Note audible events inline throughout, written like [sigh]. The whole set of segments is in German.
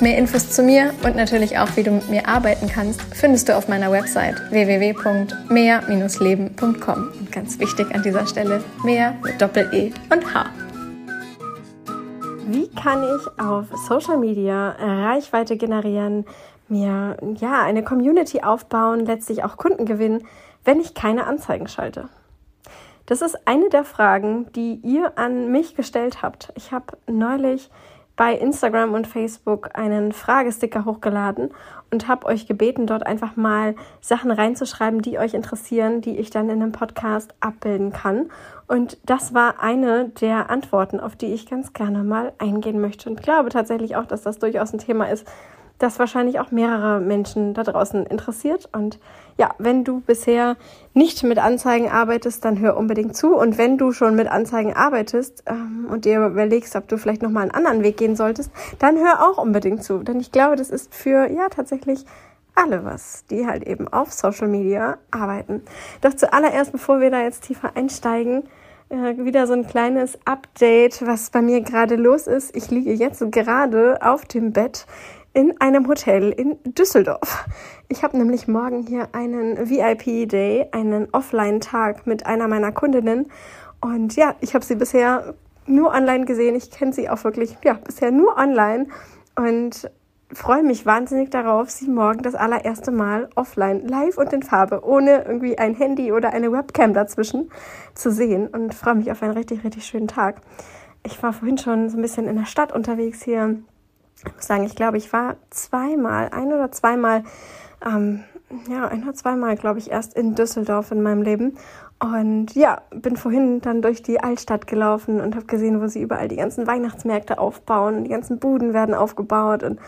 Mehr Infos zu mir und natürlich auch, wie du mit mir arbeiten kannst, findest du auf meiner Website www.mehr-leben.com. Und ganz wichtig an dieser Stelle, mehr mit Doppel-E und H. Wie kann ich auf Social Media Reichweite generieren, mir ja eine Community aufbauen, letztlich auch Kunden gewinnen, wenn ich keine Anzeigen schalte? Das ist eine der Fragen, die ihr an mich gestellt habt. Ich habe neulich bei Instagram und Facebook einen Fragesticker hochgeladen und habe euch gebeten, dort einfach mal Sachen reinzuschreiben, die euch interessieren, die ich dann in einem Podcast abbilden kann. Und das war eine der Antworten, auf die ich ganz gerne mal eingehen möchte. Und glaube tatsächlich auch, dass das durchaus ein Thema ist, das wahrscheinlich auch mehrere Menschen da draußen interessiert. Und ja, wenn du bisher nicht mit Anzeigen arbeitest, dann hör unbedingt zu. Und wenn du schon mit Anzeigen arbeitest ähm, und dir überlegst, ob du vielleicht nochmal einen anderen Weg gehen solltest, dann hör auch unbedingt zu. Denn ich glaube, das ist für ja tatsächlich alle was, die halt eben auf Social Media arbeiten. Doch zuallererst, bevor wir da jetzt tiefer einsteigen, äh, wieder so ein kleines Update, was bei mir gerade los ist. Ich liege jetzt gerade auf dem Bett in einem Hotel in Düsseldorf. Ich habe nämlich morgen hier einen VIP-Day, einen Offline-Tag mit einer meiner Kundinnen. Und ja, ich habe sie bisher nur online gesehen. Ich kenne sie auch wirklich, ja, bisher nur online. Und freue mich wahnsinnig darauf, sie morgen das allererste Mal offline, live und in Farbe, ohne irgendwie ein Handy oder eine Webcam dazwischen zu sehen. Und freue mich auf einen richtig, richtig schönen Tag. Ich war vorhin schon so ein bisschen in der Stadt unterwegs hier ich muss sagen, ich glaube, ich war zweimal, ein oder zweimal, ähm, ja, ein oder zweimal, glaube ich, erst in Düsseldorf in meinem Leben. Und ja, bin vorhin dann durch die Altstadt gelaufen und habe gesehen, wo sie überall die ganzen Weihnachtsmärkte aufbauen. Die ganzen Buden werden aufgebaut und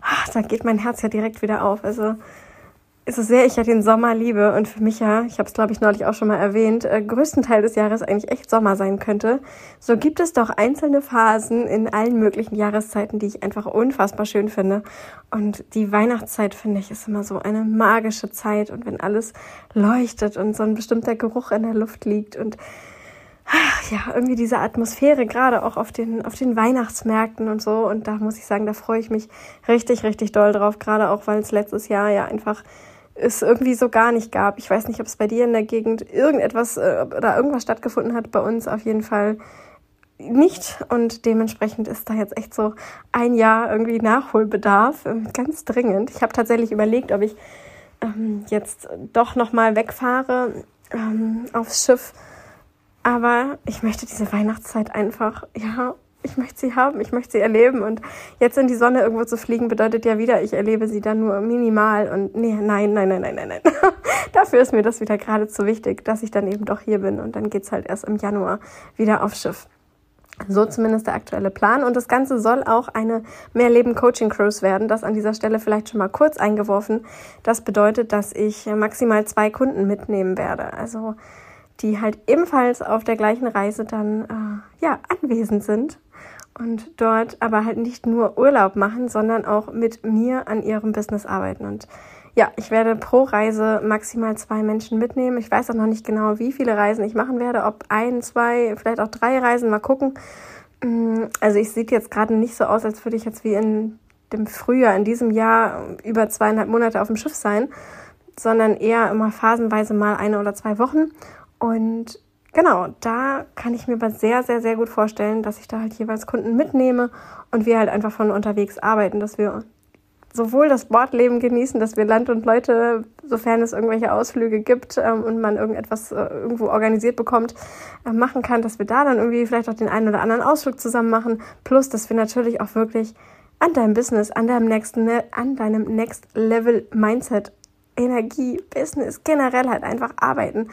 ach, da geht mein Herz ja direkt wieder auf. Also so sehr ich ja den Sommer liebe und für mich ja, ich habe es glaube ich neulich auch schon mal erwähnt, äh, größten Teil des Jahres eigentlich echt Sommer sein könnte, so gibt es doch einzelne Phasen in allen möglichen Jahreszeiten, die ich einfach unfassbar schön finde. Und die Weihnachtszeit finde ich ist immer so eine magische Zeit und wenn alles leuchtet und so ein bestimmter Geruch in der Luft liegt und ach, ja, irgendwie diese Atmosphäre, gerade auch auf den, auf den Weihnachtsmärkten und so. Und da muss ich sagen, da freue ich mich richtig, richtig doll drauf, gerade auch, weil es letztes Jahr ja einfach es irgendwie so gar nicht gab. Ich weiß nicht, ob es bei dir in der Gegend irgendetwas äh, oder irgendwas stattgefunden hat. Bei uns auf jeden Fall nicht. Und dementsprechend ist da jetzt echt so ein Jahr irgendwie Nachholbedarf. Ähm, ganz dringend. Ich habe tatsächlich überlegt, ob ich ähm, jetzt doch nochmal wegfahre ähm, aufs Schiff. Aber ich möchte diese Weihnachtszeit einfach, ja, ich möchte sie haben, ich möchte sie erleben. Und jetzt in die Sonne irgendwo zu fliegen, bedeutet ja wieder, ich erlebe sie dann nur minimal. Und nee, nein, nein, nein, nein, nein, nein. [laughs] Dafür ist mir das wieder geradezu wichtig, dass ich dann eben doch hier bin. Und dann geht's halt erst im Januar wieder aufs Schiff. So zumindest der aktuelle Plan. Und das Ganze soll auch eine Mehrleben Coaching Cruise werden. Das an dieser Stelle vielleicht schon mal kurz eingeworfen. Das bedeutet, dass ich maximal zwei Kunden mitnehmen werde. Also die halt ebenfalls auf der gleichen Reise dann äh, ja anwesend sind und dort aber halt nicht nur Urlaub machen, sondern auch mit mir an ihrem Business arbeiten. Und ja, ich werde pro Reise maximal zwei Menschen mitnehmen. Ich weiß auch noch nicht genau, wie viele Reisen ich machen werde, ob ein, zwei, vielleicht auch drei Reisen, mal gucken. Mm, also ich sieht jetzt gerade nicht so aus, als würde ich jetzt wie in dem Frühjahr in diesem Jahr über zweieinhalb Monate auf dem Schiff sein, sondern eher immer phasenweise mal eine oder zwei Wochen. Und genau, da kann ich mir aber sehr, sehr, sehr gut vorstellen, dass ich da halt jeweils Kunden mitnehme und wir halt einfach von unterwegs arbeiten, dass wir sowohl das Bordleben genießen, dass wir Land und Leute, sofern es irgendwelche Ausflüge gibt ähm, und man irgendetwas äh, irgendwo organisiert bekommt, äh, machen kann, dass wir da dann irgendwie vielleicht auch den einen oder anderen Ausflug zusammen machen, plus dass wir natürlich auch wirklich an deinem Business, an deinem nächsten, ne, an deinem Next Level Mindset, Energie, Business generell halt einfach arbeiten.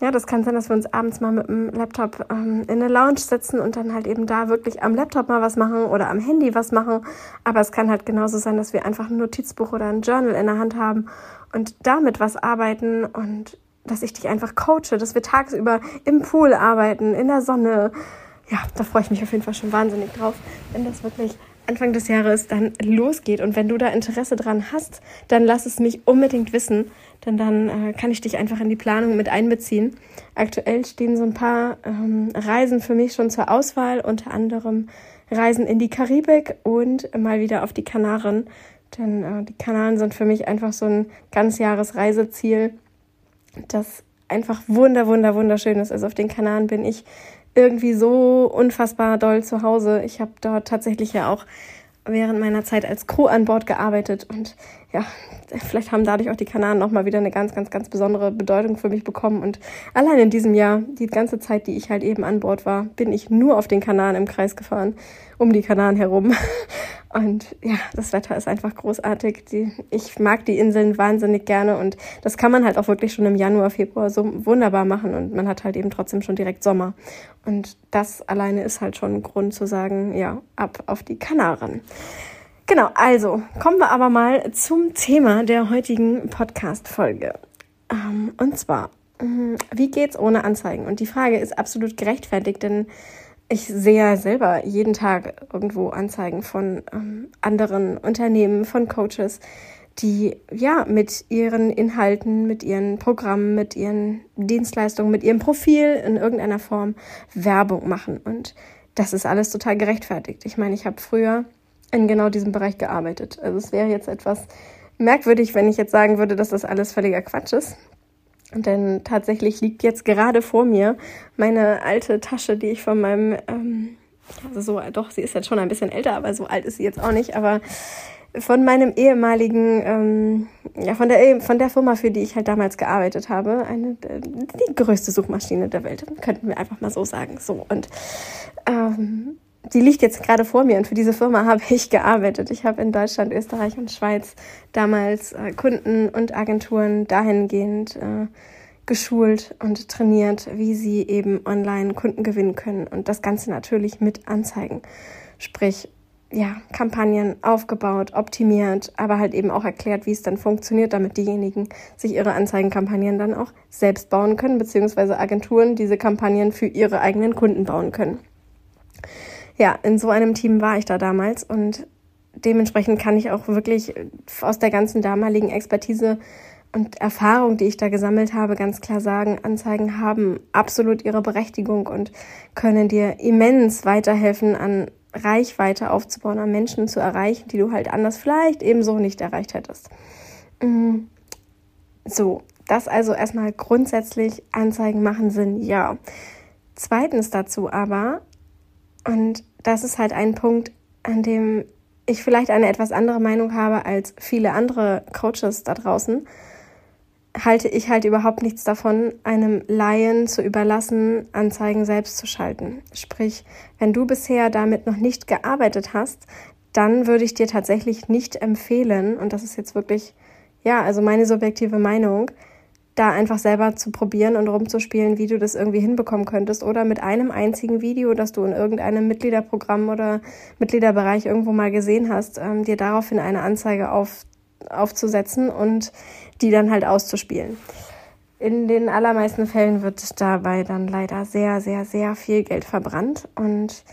Ja, das kann sein, dass wir uns abends mal mit dem Laptop ähm, in eine Lounge setzen und dann halt eben da wirklich am Laptop mal was machen oder am Handy was machen. Aber es kann halt genauso sein, dass wir einfach ein Notizbuch oder ein Journal in der Hand haben und damit was arbeiten und dass ich dich einfach coache, dass wir tagsüber im Pool arbeiten, in der Sonne. Ja, da freue ich mich auf jeden Fall schon wahnsinnig drauf, wenn das wirklich Anfang des Jahres dann losgeht. Und wenn du da Interesse dran hast, dann lass es mich unbedingt wissen, denn dann äh, kann ich dich einfach in die Planung mit einbeziehen. Aktuell stehen so ein paar ähm, Reisen für mich schon zur Auswahl, unter anderem Reisen in die Karibik und mal wieder auf die Kanaren. Denn äh, die Kanaren sind für mich einfach so ein ganz Jahres Reiseziel, das einfach wunder, wunder, wunderschön ist. Also auf den Kanaren bin ich irgendwie so unfassbar doll zu Hause. Ich habe dort tatsächlich ja auch während meiner Zeit als Crew an Bord gearbeitet und ja, vielleicht haben dadurch auch die Kanaren nochmal wieder eine ganz, ganz, ganz besondere Bedeutung für mich bekommen. Und allein in diesem Jahr, die ganze Zeit, die ich halt eben an Bord war, bin ich nur auf den Kanaren im Kreis gefahren, um die Kanaren herum. [laughs] Und ja, das Wetter ist einfach großartig. Die, ich mag die Inseln wahnsinnig gerne und das kann man halt auch wirklich schon im Januar, Februar so wunderbar machen und man hat halt eben trotzdem schon direkt Sommer. Und das alleine ist halt schon ein Grund zu sagen, ja, ab auf die Kanaren. Genau, also kommen wir aber mal zum Thema der heutigen Podcast-Folge. Ähm, und zwar, mm, wie geht's ohne Anzeigen? Und die Frage ist absolut gerechtfertigt, denn ich sehe selber jeden Tag irgendwo Anzeigen von ähm, anderen Unternehmen, von Coaches, die ja mit ihren Inhalten, mit ihren Programmen, mit ihren Dienstleistungen, mit ihrem Profil in irgendeiner Form Werbung machen. Und das ist alles total gerechtfertigt. Ich meine, ich habe früher in genau diesem Bereich gearbeitet. Also es wäre jetzt etwas merkwürdig, wenn ich jetzt sagen würde, dass das alles völliger Quatsch ist. Denn tatsächlich liegt jetzt gerade vor mir meine alte Tasche, die ich von meinem, ähm, also so, doch, sie ist jetzt schon ein bisschen älter, aber so alt ist sie jetzt auch nicht, aber von meinem ehemaligen, ähm, ja, von der, von der Firma, für die ich halt damals gearbeitet habe, eine, die größte Suchmaschine der Welt, könnten wir einfach mal so sagen. So, und ähm, die liegt jetzt gerade vor mir und für diese Firma [laughs] habe ich gearbeitet. Ich habe in Deutschland, Österreich und Schweiz damals äh, Kunden und Agenturen dahingehend äh, geschult und trainiert, wie sie eben online Kunden gewinnen können und das Ganze natürlich mit Anzeigen. Sprich, ja, Kampagnen aufgebaut, optimiert, aber halt eben auch erklärt, wie es dann funktioniert, damit diejenigen sich ihre Anzeigenkampagnen dann auch selbst bauen können, beziehungsweise Agenturen diese Kampagnen für ihre eigenen Kunden bauen können ja, in so einem Team war ich da damals und dementsprechend kann ich auch wirklich aus der ganzen damaligen Expertise und Erfahrung, die ich da gesammelt habe, ganz klar sagen, Anzeigen haben absolut ihre Berechtigung und können dir immens weiterhelfen, an Reichweite aufzubauen, an Menschen zu erreichen, die du halt anders vielleicht ebenso nicht erreicht hättest. Mm. So, das also erstmal grundsätzlich Anzeigen machen Sinn, ja. Zweitens dazu aber, und das ist halt ein Punkt, an dem ich vielleicht eine etwas andere Meinung habe als viele andere Coaches da draußen, halte ich halt überhaupt nichts davon, einem Laien zu überlassen, Anzeigen selbst zu schalten. Sprich, wenn du bisher damit noch nicht gearbeitet hast, dann würde ich dir tatsächlich nicht empfehlen, und das ist jetzt wirklich, ja, also meine subjektive Meinung, da einfach selber zu probieren und rumzuspielen, wie du das irgendwie hinbekommen könntest. Oder mit einem einzigen Video, das du in irgendeinem Mitgliederprogramm oder Mitgliederbereich irgendwo mal gesehen hast, ähm, dir daraufhin eine Anzeige auf, aufzusetzen und die dann halt auszuspielen. In den allermeisten Fällen wird dabei dann leider sehr, sehr, sehr viel Geld verbrannt. Und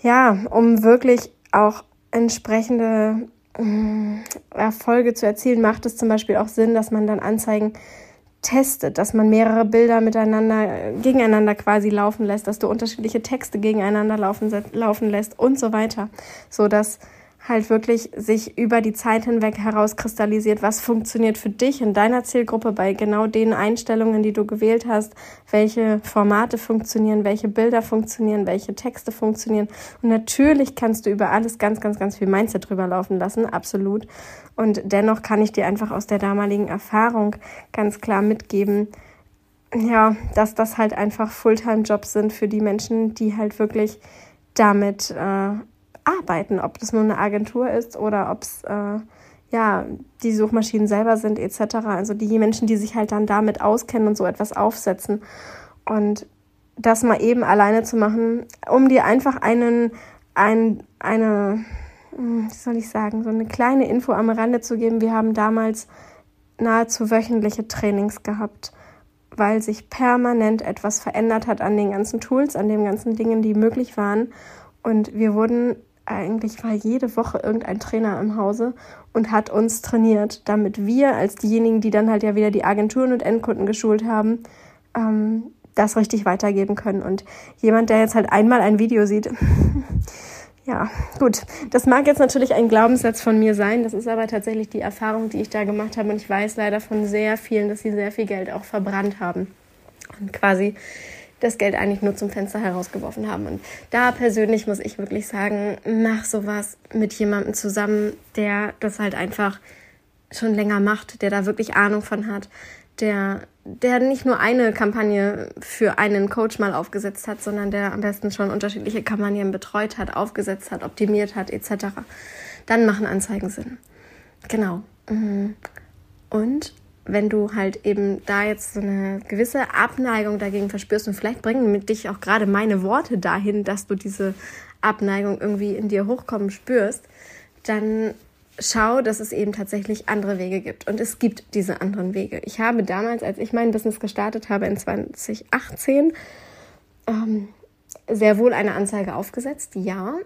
ja, um wirklich auch entsprechende mm, Erfolge zu erzielen, macht es zum Beispiel auch Sinn, dass man dann Anzeigen testet, dass man mehrere Bilder miteinander, gegeneinander quasi laufen lässt, dass du unterschiedliche Texte gegeneinander laufen, laufen lässt und so weiter, so dass halt wirklich sich über die Zeit hinweg herauskristallisiert, was funktioniert für dich in deiner Zielgruppe bei genau den Einstellungen, die du gewählt hast, welche Formate funktionieren, welche Bilder funktionieren, welche Texte funktionieren. Und natürlich kannst du über alles ganz, ganz, ganz viel Mindset drüber laufen lassen, absolut. Und dennoch kann ich dir einfach aus der damaligen Erfahrung ganz klar mitgeben, ja, dass das halt einfach Fulltime-Jobs sind für die Menschen, die halt wirklich damit äh, arbeiten, ob das nur eine Agentur ist oder ob es äh, ja die Suchmaschinen selber sind etc. Also die Menschen, die sich halt dann damit auskennen und so etwas aufsetzen und das mal eben alleine zu machen, um dir einfach einen ein, eine hm, wie soll ich sagen, so eine kleine Info am Rande zu geben. Wir haben damals nahezu wöchentliche Trainings gehabt weil sich permanent etwas verändert hat an den ganzen Tools, an den ganzen Dingen, die möglich waren. Und wir wurden eigentlich war jede Woche irgendein Trainer im Hause und hat uns trainiert, damit wir als diejenigen, die dann halt ja wieder die Agenturen und Endkunden geschult haben, ähm, das richtig weitergeben können. Und jemand, der jetzt halt einmal ein Video sieht, [laughs] ja, gut, das mag jetzt natürlich ein Glaubenssatz von mir sein, das ist aber tatsächlich die Erfahrung, die ich da gemacht habe. Und ich weiß leider von sehr vielen, dass sie sehr viel Geld auch verbrannt haben. Und quasi das Geld eigentlich nur zum Fenster herausgeworfen haben. Und da persönlich muss ich wirklich sagen, mach sowas mit jemandem zusammen, der das halt einfach schon länger macht, der da wirklich Ahnung von hat, der, der nicht nur eine Kampagne für einen Coach mal aufgesetzt hat, sondern der am besten schon unterschiedliche Kampagnen betreut hat, aufgesetzt hat, optimiert hat, etc. Dann machen Anzeigen Sinn. Genau. Mhm. Und wenn du halt eben da jetzt so eine gewisse Abneigung dagegen verspürst und vielleicht bringen mit dich auch gerade meine Worte dahin, dass du diese Abneigung irgendwie in dir hochkommen spürst, dann schau, dass es eben tatsächlich andere Wege gibt. Und es gibt diese anderen Wege. Ich habe damals, als ich mein Business gestartet habe in 2018, ähm, sehr wohl eine Anzeige aufgesetzt, ja.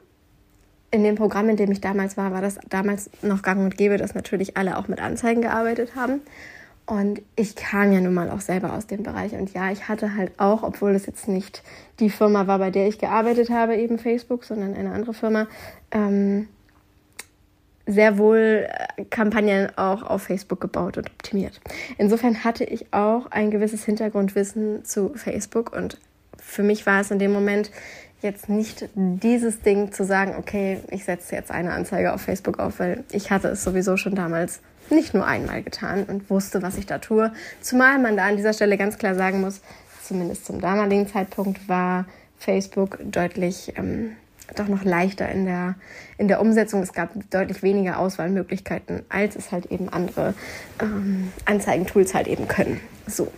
In dem Programm, in dem ich damals war, war das damals noch gang und gäbe, dass natürlich alle auch mit Anzeigen gearbeitet haben. Und ich kam ja nun mal auch selber aus dem Bereich. Und ja, ich hatte halt auch, obwohl das jetzt nicht die Firma war, bei der ich gearbeitet habe, eben Facebook, sondern eine andere Firma, ähm, sehr wohl äh, Kampagnen auch auf Facebook gebaut und optimiert. Insofern hatte ich auch ein gewisses Hintergrundwissen zu Facebook und für mich war es in dem Moment jetzt nicht dieses Ding zu sagen, okay, ich setze jetzt eine Anzeige auf Facebook auf, weil ich hatte es sowieso schon damals nicht nur einmal getan und wusste, was ich da tue. Zumal man da an dieser Stelle ganz klar sagen muss, zumindest zum damaligen Zeitpunkt war Facebook deutlich ähm, doch noch leichter in der, in der Umsetzung. Es gab deutlich weniger Auswahlmöglichkeiten, als es halt eben andere ähm, Anzeigentools halt eben können. So.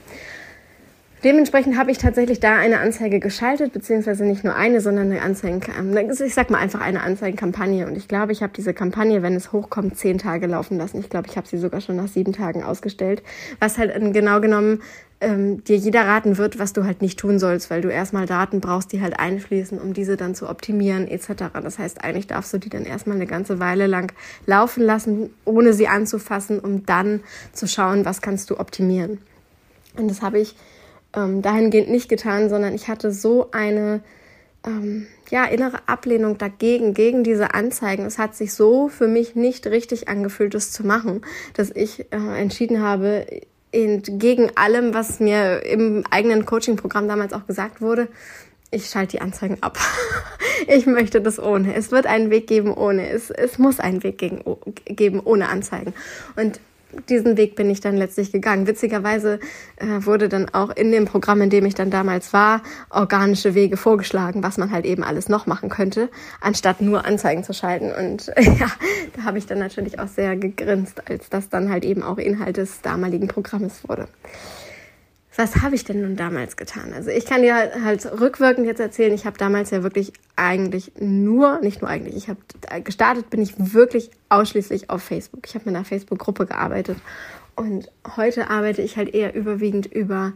Dementsprechend habe ich tatsächlich da eine Anzeige geschaltet, beziehungsweise nicht nur eine, sondern eine Anzeigen, ähm, ich sag mal einfach eine Anzeigenkampagne. Und ich glaube, ich habe diese Kampagne, wenn es hochkommt, zehn Tage laufen lassen. Ich glaube, ich habe sie sogar schon nach sieben Tagen ausgestellt, was halt genau genommen ähm, dir jeder raten wird, was du halt nicht tun sollst, weil du erstmal Daten brauchst, die halt einfließen, um diese dann zu optimieren etc. Das heißt, eigentlich darfst du die dann erstmal eine ganze Weile lang laufen lassen, ohne sie anzufassen, um dann zu schauen, was kannst du optimieren. Und das habe ich ähm, dahingehend nicht getan, sondern ich hatte so eine ähm, ja, innere Ablehnung dagegen, gegen diese Anzeigen. Es hat sich so für mich nicht richtig angefühlt, das zu machen, dass ich äh, entschieden habe, entgegen allem, was mir im eigenen Coaching-Programm damals auch gesagt wurde, ich schalte die Anzeigen ab. [laughs] ich möchte das ohne. Es wird einen Weg geben ohne. Es, es muss einen Weg gegen, geben ohne Anzeigen. Und diesen Weg bin ich dann letztlich gegangen. Witzigerweise äh, wurde dann auch in dem Programm, in dem ich dann damals war, organische Wege vorgeschlagen, was man halt eben alles noch machen könnte, anstatt nur Anzeigen zu schalten. Und äh, [laughs] ja, da habe ich dann natürlich auch sehr gegrinst, als das dann halt eben auch Inhalt des damaligen Programmes wurde was habe ich denn nun damals getan? Also ich kann dir halt rückwirkend jetzt erzählen, ich habe damals ja wirklich eigentlich nur, nicht nur eigentlich, ich habe gestartet, bin ich wirklich ausschließlich auf Facebook. Ich habe mit einer Facebook-Gruppe gearbeitet und heute arbeite ich halt eher überwiegend über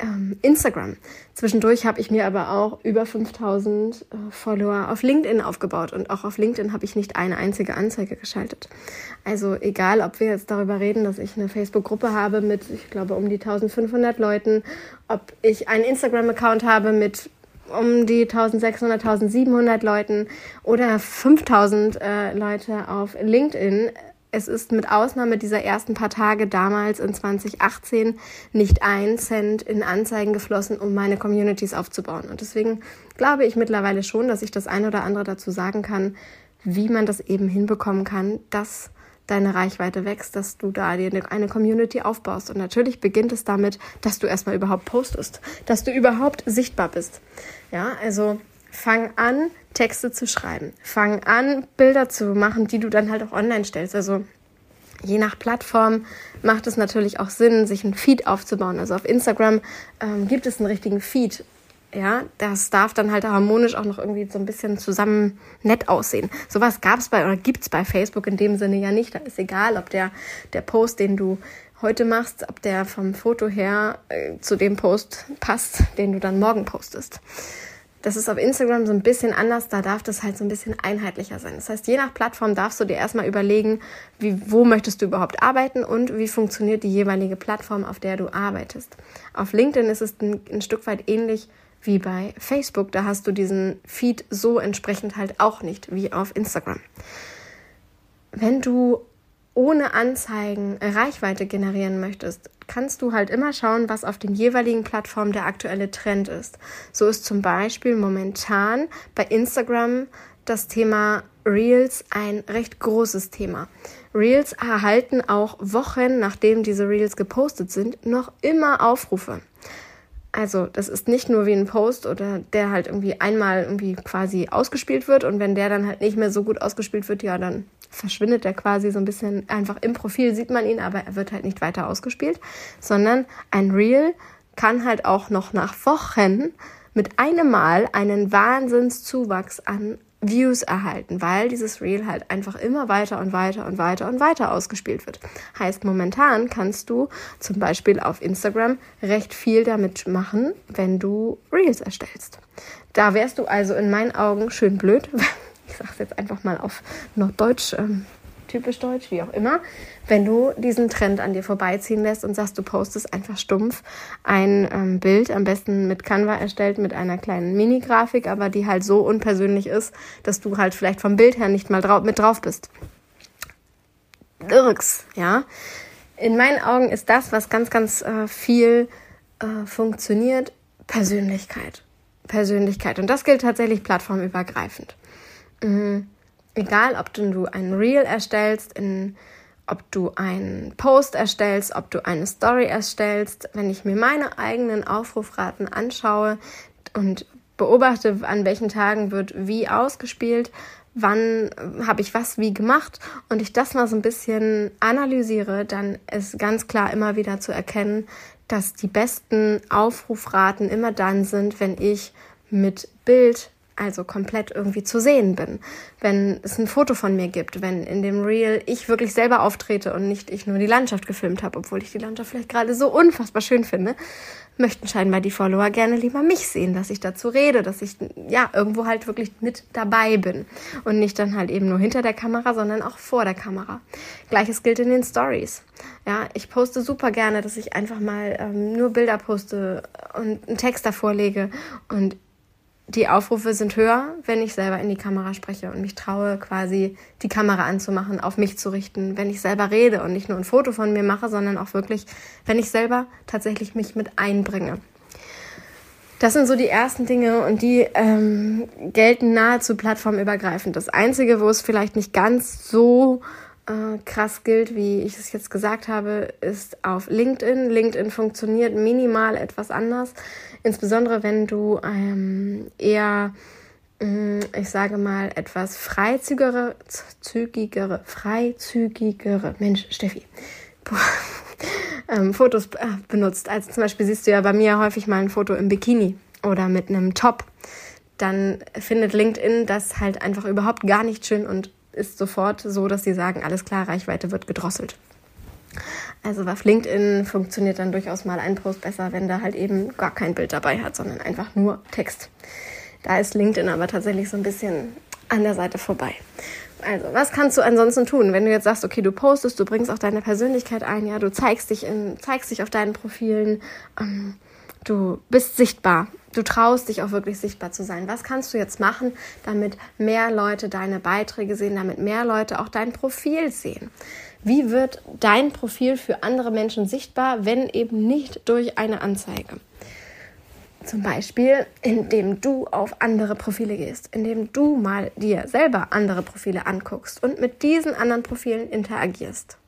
ähm, Instagram. Zwischendurch habe ich mir aber auch über 5000 äh, Follower auf LinkedIn aufgebaut und auch auf LinkedIn habe ich nicht eine einzige Anzeige geschaltet. Also egal, ob wir jetzt darüber reden, dass ich eine Facebook-Gruppe habe mit, ich glaube, um die 1500 Leuten, ob ich einen Instagram-Account habe mit um die 1600, 1700 Leuten oder 5000 äh, Leute auf LinkedIn es ist mit Ausnahme dieser ersten paar Tage damals in 2018 nicht ein Cent in Anzeigen geflossen, um meine Communities aufzubauen. Und deswegen glaube ich mittlerweile schon, dass ich das eine oder andere dazu sagen kann, wie man das eben hinbekommen kann, dass deine Reichweite wächst, dass du da eine Community aufbaust. Und natürlich beginnt es damit, dass du erstmal überhaupt postest, dass du überhaupt sichtbar bist. Ja, also fang an, Texte zu schreiben. Fang an, Bilder zu machen, die du dann halt auch online stellst. Also je nach Plattform macht es natürlich auch Sinn, sich einen Feed aufzubauen. Also auf Instagram ähm, gibt es einen richtigen Feed Ja, das darf dann halt harmonisch auch noch irgendwie so ein bisschen zusammen nett aussehen. Sowas gab es bei oder gibt es bei Facebook in dem Sinne ja nicht. Da ist egal, ob der, der Post, den du heute machst, ob der vom Foto her äh, zu dem Post passt, den du dann morgen postest. Das ist auf Instagram so ein bisschen anders, da darf das halt so ein bisschen einheitlicher sein. Das heißt, je nach Plattform darfst du dir erstmal überlegen, wie, wo möchtest du überhaupt arbeiten und wie funktioniert die jeweilige Plattform, auf der du arbeitest. Auf LinkedIn ist es ein, ein Stück weit ähnlich wie bei Facebook. Da hast du diesen Feed so entsprechend halt auch nicht wie auf Instagram. Wenn du ohne Anzeigen Reichweite generieren möchtest, kannst du halt immer schauen, was auf den jeweiligen Plattformen der aktuelle Trend ist. So ist zum Beispiel momentan bei Instagram das Thema Reels ein recht großes Thema. Reels erhalten auch Wochen, nachdem diese Reels gepostet sind, noch immer Aufrufe. Also, das ist nicht nur wie ein Post oder der halt irgendwie einmal irgendwie quasi ausgespielt wird und wenn der dann halt nicht mehr so gut ausgespielt wird, ja, dann verschwindet er quasi so ein bisschen einfach im Profil, sieht man ihn, aber er wird halt nicht weiter ausgespielt, sondern ein Reel kann halt auch noch nach Wochen mit einem Mal einen Wahnsinnszuwachs an Views erhalten, weil dieses Reel halt einfach immer weiter und weiter und weiter und weiter ausgespielt wird. Heißt, momentan kannst du zum Beispiel auf Instagram recht viel damit machen, wenn du Reels erstellst. Da wärst du also in meinen Augen schön blöd, [laughs] ich sage es jetzt einfach mal auf Norddeutsch, ähm, typisch deutsch, wie auch immer, wenn du diesen Trend an dir vorbeiziehen lässt und sagst, du postest einfach stumpf ein ähm, Bild, am besten mit Canva erstellt, mit einer kleinen Mini-Grafik, aber die halt so unpersönlich ist, dass du halt vielleicht vom Bild her nicht mal drau mit drauf bist. Irks, ja. In meinen Augen ist das, was ganz, ganz äh, viel äh, funktioniert, Persönlichkeit. Persönlichkeit. Und das gilt tatsächlich plattformübergreifend. Mhm. Egal, ob du ein Reel erstellst, in, ob du einen Post erstellst, ob du eine Story erstellst, wenn ich mir meine eigenen Aufrufraten anschaue und beobachte, an welchen Tagen wird wie ausgespielt, wann habe ich was wie gemacht und ich das mal so ein bisschen analysiere, dann ist ganz klar immer wieder zu erkennen, dass die besten Aufrufraten immer dann sind, wenn ich mit Bild also komplett irgendwie zu sehen bin. Wenn es ein Foto von mir gibt, wenn in dem Reel ich wirklich selber auftrete und nicht ich nur die Landschaft gefilmt habe, obwohl ich die Landschaft vielleicht gerade so unfassbar schön finde, möchten scheinbar die Follower gerne lieber mich sehen, dass ich dazu rede, dass ich ja irgendwo halt wirklich mit dabei bin und nicht dann halt eben nur hinter der Kamera, sondern auch vor der Kamera. Gleiches gilt in den Stories. Ja, ich poste super gerne, dass ich einfach mal ähm, nur Bilder poste und einen Text davor lege und die Aufrufe sind höher, wenn ich selber in die Kamera spreche und mich traue, quasi die Kamera anzumachen, auf mich zu richten, wenn ich selber rede und nicht nur ein Foto von mir mache, sondern auch wirklich, wenn ich selber tatsächlich mich mit einbringe. Das sind so die ersten Dinge und die ähm, gelten nahezu plattformübergreifend. Das Einzige, wo es vielleicht nicht ganz so äh, krass gilt, wie ich es jetzt gesagt habe, ist auf LinkedIn. LinkedIn funktioniert minimal etwas anders, insbesondere wenn du ähm, eher mm, ich sage mal, etwas freizügigere, zügigere, freizügigere, Mensch, Steffi, [laughs] ähm, Fotos äh, benutzt. Also zum Beispiel siehst du ja bei mir häufig mal ein Foto im Bikini oder mit einem Top. Dann findet LinkedIn das halt einfach überhaupt gar nicht schön und ist sofort so, dass sie sagen, alles klar, Reichweite wird gedrosselt. Also auf LinkedIn funktioniert dann durchaus mal ein Post besser, wenn da halt eben gar kein Bild dabei hat, sondern einfach nur Text. Da ist LinkedIn aber tatsächlich so ein bisschen an der Seite vorbei. Also, was kannst du ansonsten tun, wenn du jetzt sagst, okay, du postest, du bringst auch deine Persönlichkeit ein, ja, du zeigst dich in, zeigst dich auf deinen Profilen, ähm, du bist sichtbar, du traust dich auch wirklich sichtbar zu sein. Was kannst du jetzt machen, damit mehr Leute deine Beiträge sehen, damit mehr Leute auch dein Profil sehen? Wie wird dein Profil für andere Menschen sichtbar, wenn eben nicht durch eine Anzeige? Zum Beispiel, indem du auf andere Profile gehst, indem du mal dir selber andere Profile anguckst und mit diesen anderen Profilen interagierst.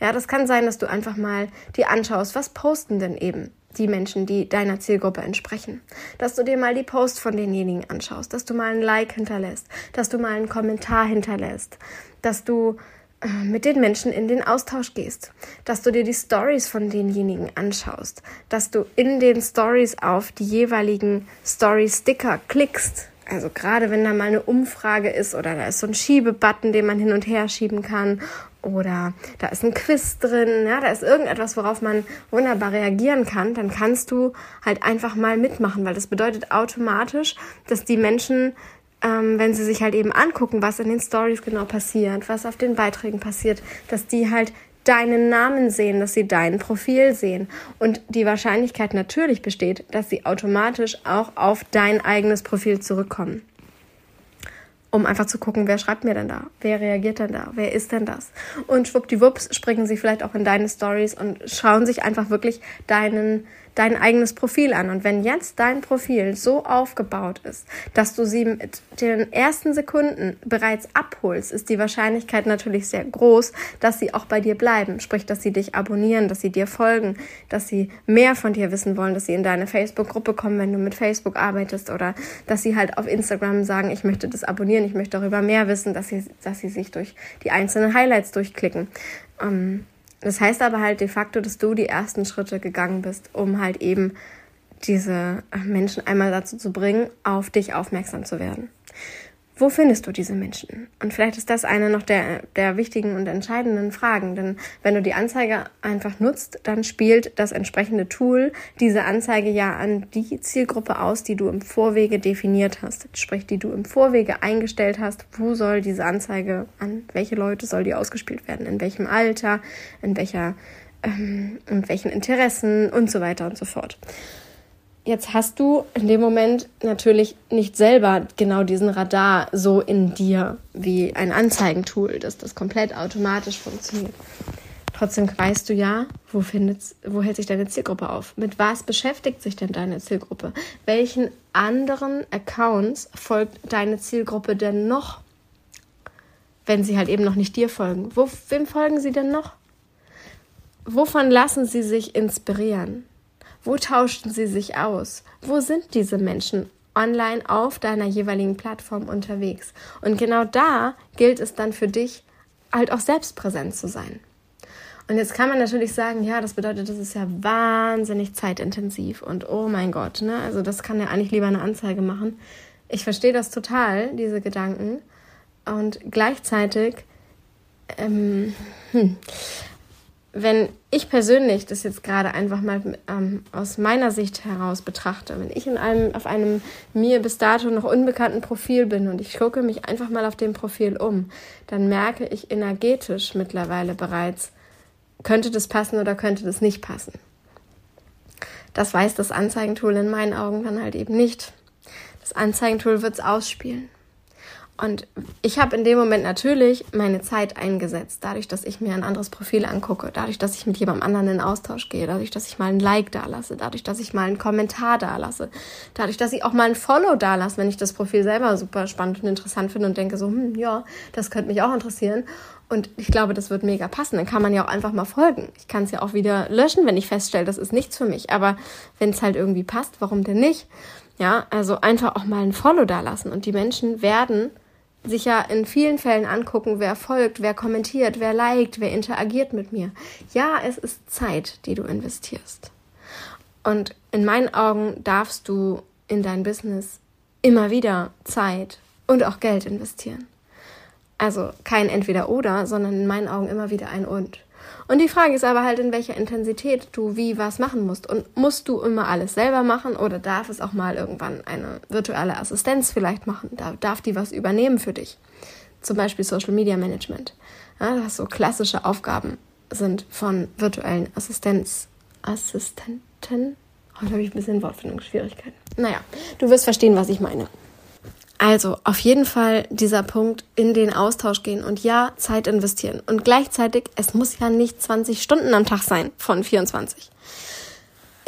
Ja, das kann sein, dass du einfach mal dir anschaust, was posten denn eben die Menschen, die deiner Zielgruppe entsprechen. Dass du dir mal die Posts von denjenigen anschaust, dass du mal ein Like hinterlässt, dass du mal einen Kommentar hinterlässt, dass du äh, mit den Menschen in den Austausch gehst, dass du dir die Stories von denjenigen anschaust, dass du in den Stories auf die jeweiligen Story-Sticker klickst. Also gerade wenn da mal eine Umfrage ist oder da ist so ein Schiebebutton, den man hin und her schieben kann oder da ist ein Quiz drin, ja, da ist irgendetwas, worauf man wunderbar reagieren kann, dann kannst du halt einfach mal mitmachen, weil das bedeutet automatisch, dass die Menschen ähm, wenn sie sich halt eben angucken, was in den Stories genau passiert, was auf den Beiträgen passiert, dass die halt deinen Namen sehen, dass sie dein Profil sehen. Und die Wahrscheinlichkeit natürlich besteht, dass sie automatisch auch auf dein eigenes Profil zurückkommen. Um einfach zu gucken, wer schreibt mir denn da? Wer reagiert denn da? Wer ist denn das? Und schwuppdiwupps springen sie vielleicht auch in deine Stories und schauen sich einfach wirklich deinen dein eigenes Profil an. Und wenn jetzt dein Profil so aufgebaut ist, dass du sie mit den ersten Sekunden bereits abholst, ist die Wahrscheinlichkeit natürlich sehr groß, dass sie auch bei dir bleiben. Sprich, dass sie dich abonnieren, dass sie dir folgen, dass sie mehr von dir wissen wollen, dass sie in deine Facebook-Gruppe kommen, wenn du mit Facebook arbeitest oder dass sie halt auf Instagram sagen, ich möchte das abonnieren, ich möchte darüber mehr wissen, dass sie, dass sie sich durch die einzelnen Highlights durchklicken. Ähm, das heißt aber halt de facto, dass du die ersten Schritte gegangen bist, um halt eben diese Menschen einmal dazu zu bringen, auf dich aufmerksam zu werden. Wo findest du diese Menschen? Und vielleicht ist das eine noch der, der wichtigen und entscheidenden Fragen, denn wenn du die Anzeige einfach nutzt, dann spielt das entsprechende Tool diese Anzeige ja an die Zielgruppe aus, die du im Vorwege definiert hast, sprich die du im Vorwege eingestellt hast, wo soll diese Anzeige an welche Leute soll die ausgespielt werden, in welchem Alter, in welcher ähm, in welchen Interessen und so weiter und so fort. Jetzt hast du in dem Moment natürlich nicht selber genau diesen Radar so in dir wie ein Anzeigentool, dass das komplett automatisch funktioniert. Trotzdem weißt du ja, wo, wo hält sich deine Zielgruppe auf? Mit was beschäftigt sich denn deine Zielgruppe? Welchen anderen Accounts folgt deine Zielgruppe denn noch? Wenn sie halt eben noch nicht dir folgen. Wo, wem folgen sie denn noch? Wovon lassen sie sich inspirieren? Wo tauschen sie sich aus? Wo sind diese Menschen online auf deiner jeweiligen Plattform unterwegs? Und genau da gilt es dann für dich, halt auch selbst präsent zu sein. Und jetzt kann man natürlich sagen, ja, das bedeutet, das ist ja wahnsinnig zeitintensiv und oh mein Gott, ne? Also das kann ja eigentlich lieber eine Anzeige machen. Ich verstehe das total, diese Gedanken. Und gleichzeitig, ähm, hm, wenn ich persönlich das jetzt gerade einfach mal ähm, aus meiner Sicht heraus betrachte, wenn ich in einem, auf einem mir bis dato noch unbekannten Profil bin und ich gucke mich einfach mal auf dem Profil um, dann merke ich energetisch mittlerweile bereits, könnte das passen oder könnte das nicht passen. Das weiß das Anzeigentool in meinen Augen dann halt eben nicht. Das Anzeigentool wird es ausspielen. Und ich habe in dem Moment natürlich meine Zeit eingesetzt, dadurch, dass ich mir ein anderes Profil angucke, dadurch, dass ich mit jemandem anderen in Austausch gehe, dadurch, dass ich mal ein Like da lasse, dadurch, dass ich mal einen Kommentar da lasse, dadurch, dass ich auch mal ein Follow da lasse, wenn ich das Profil selber super spannend und interessant finde und denke so, hm, ja, das könnte mich auch interessieren. Und ich glaube, das wird mega passen. Dann kann man ja auch einfach mal folgen. Ich kann es ja auch wieder löschen, wenn ich feststelle, das ist nichts für mich. Aber wenn es halt irgendwie passt, warum denn nicht? Ja, also einfach auch mal ein Follow da lassen. Und die Menschen werden sich ja in vielen Fällen angucken, wer folgt, wer kommentiert, wer liked, wer interagiert mit mir. Ja, es ist Zeit, die du investierst. Und in meinen Augen darfst du in dein Business immer wieder Zeit und auch Geld investieren. Also kein entweder oder, sondern in meinen Augen immer wieder ein und. Und die Frage ist aber halt, in welcher Intensität du wie was machen musst. Und musst du immer alles selber machen oder darf es auch mal irgendwann eine virtuelle Assistenz vielleicht machen? Da darf die was übernehmen für dich? Zum Beispiel Social Media Management. Ja, das so klassische Aufgaben sind von virtuellen Assistenz, Assistenten. Heute habe ich ein bisschen Wortfindungsschwierigkeiten. Naja, du wirst verstehen, was ich meine. Also auf jeden Fall dieser Punkt in den Austausch gehen und ja, Zeit investieren. Und gleichzeitig, es muss ja nicht 20 Stunden am Tag sein von 24.